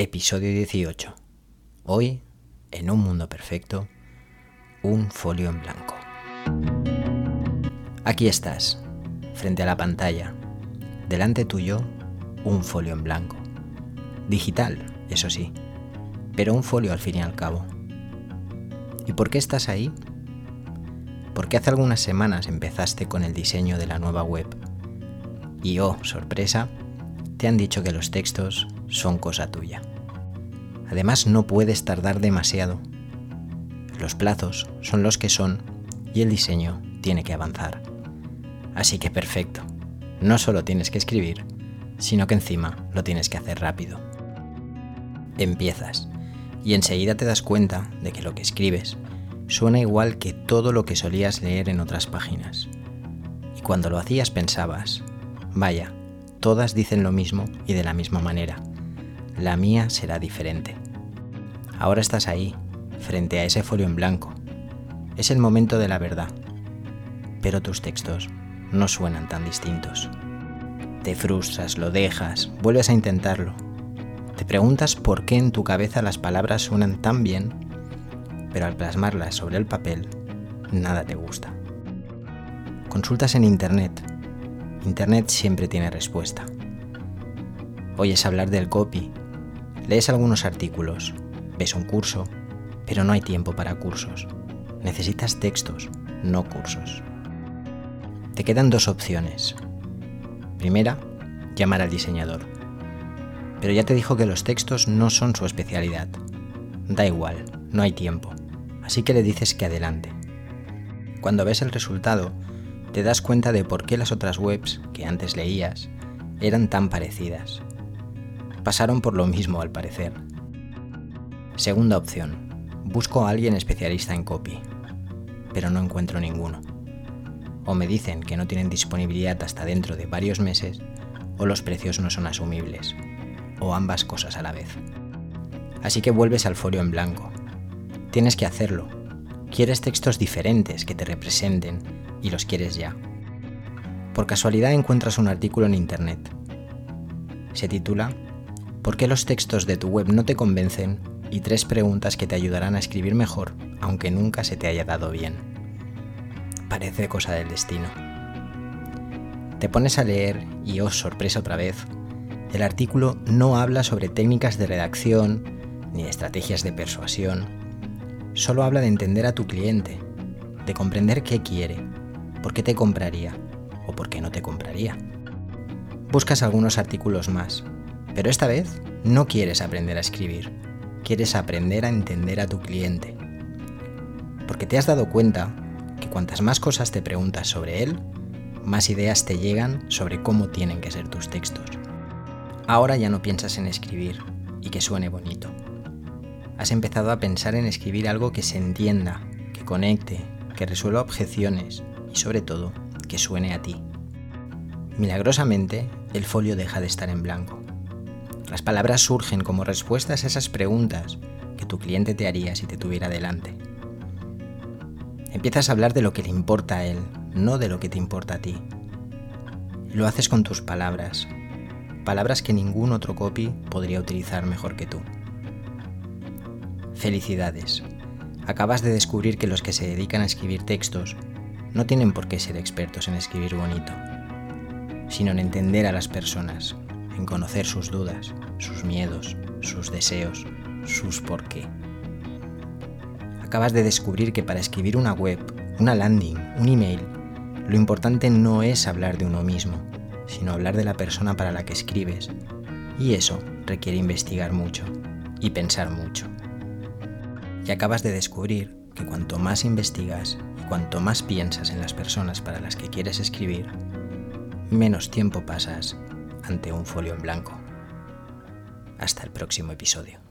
Episodio 18. Hoy, en un mundo perfecto, un folio en blanco. Aquí estás, frente a la pantalla. Delante tuyo, un folio en blanco. Digital, eso sí, pero un folio al fin y al cabo. ¿Y por qué estás ahí? Porque hace algunas semanas empezaste con el diseño de la nueva web. Y oh, sorpresa, te han dicho que los textos son cosa tuya. Además no puedes tardar demasiado. Los plazos son los que son y el diseño tiene que avanzar. Así que perfecto. No solo tienes que escribir, sino que encima lo tienes que hacer rápido. Empiezas y enseguida te das cuenta de que lo que escribes suena igual que todo lo que solías leer en otras páginas. Y cuando lo hacías pensabas, vaya, todas dicen lo mismo y de la misma manera la mía será diferente. Ahora estás ahí, frente a ese folio en blanco. Es el momento de la verdad. Pero tus textos no suenan tan distintos. Te frustras, lo dejas, vuelves a intentarlo. Te preguntas por qué en tu cabeza las palabras suenan tan bien, pero al plasmarlas sobre el papel, nada te gusta. Consultas en Internet. Internet siempre tiene respuesta. Oyes hablar del copy Lees algunos artículos, ves un curso, pero no hay tiempo para cursos. Necesitas textos, no cursos. Te quedan dos opciones. Primera, llamar al diseñador. Pero ya te dijo que los textos no son su especialidad. Da igual, no hay tiempo. Así que le dices que adelante. Cuando ves el resultado, te das cuenta de por qué las otras webs que antes leías eran tan parecidas pasaron por lo mismo al parecer. Segunda opción. Busco a alguien especialista en copy, pero no encuentro ninguno. O me dicen que no tienen disponibilidad hasta dentro de varios meses, o los precios no son asumibles, o ambas cosas a la vez. Así que vuelves al folio en blanco. Tienes que hacerlo. Quieres textos diferentes que te representen y los quieres ya. Por casualidad encuentras un artículo en Internet. Se titula ¿Por qué los textos de tu web no te convencen? Y tres preguntas que te ayudarán a escribir mejor, aunque nunca se te haya dado bien. Parece cosa del destino. Te pones a leer y, oh sorpresa otra vez, el artículo no habla sobre técnicas de redacción ni de estrategias de persuasión. Solo habla de entender a tu cliente, de comprender qué quiere, por qué te compraría o por qué no te compraría. Buscas algunos artículos más, pero esta vez no quieres aprender a escribir, quieres aprender a entender a tu cliente. Porque te has dado cuenta que cuantas más cosas te preguntas sobre él, más ideas te llegan sobre cómo tienen que ser tus textos. Ahora ya no piensas en escribir y que suene bonito. Has empezado a pensar en escribir algo que se entienda, que conecte, que resuelva objeciones y sobre todo que suene a ti. Milagrosamente, el folio deja de estar en blanco las palabras surgen como respuestas a esas preguntas que tu cliente te haría si te tuviera delante. Empiezas a hablar de lo que le importa a él, no de lo que te importa a ti. Lo haces con tus palabras, palabras que ningún otro copy podría utilizar mejor que tú. Felicidades. Acabas de descubrir que los que se dedican a escribir textos no tienen por qué ser expertos en escribir bonito, sino en entender a las personas, en conocer sus dudas, sus miedos, sus deseos, sus por qué. Acabas de descubrir que para escribir una web, una landing, un email, lo importante no es hablar de uno mismo, sino hablar de la persona para la que escribes. Y eso requiere investigar mucho y pensar mucho. Y acabas de descubrir que cuanto más investigas y cuanto más piensas en las personas para las que quieres escribir, menos tiempo pasas ante un folio en blanco. Hasta el próximo episodio.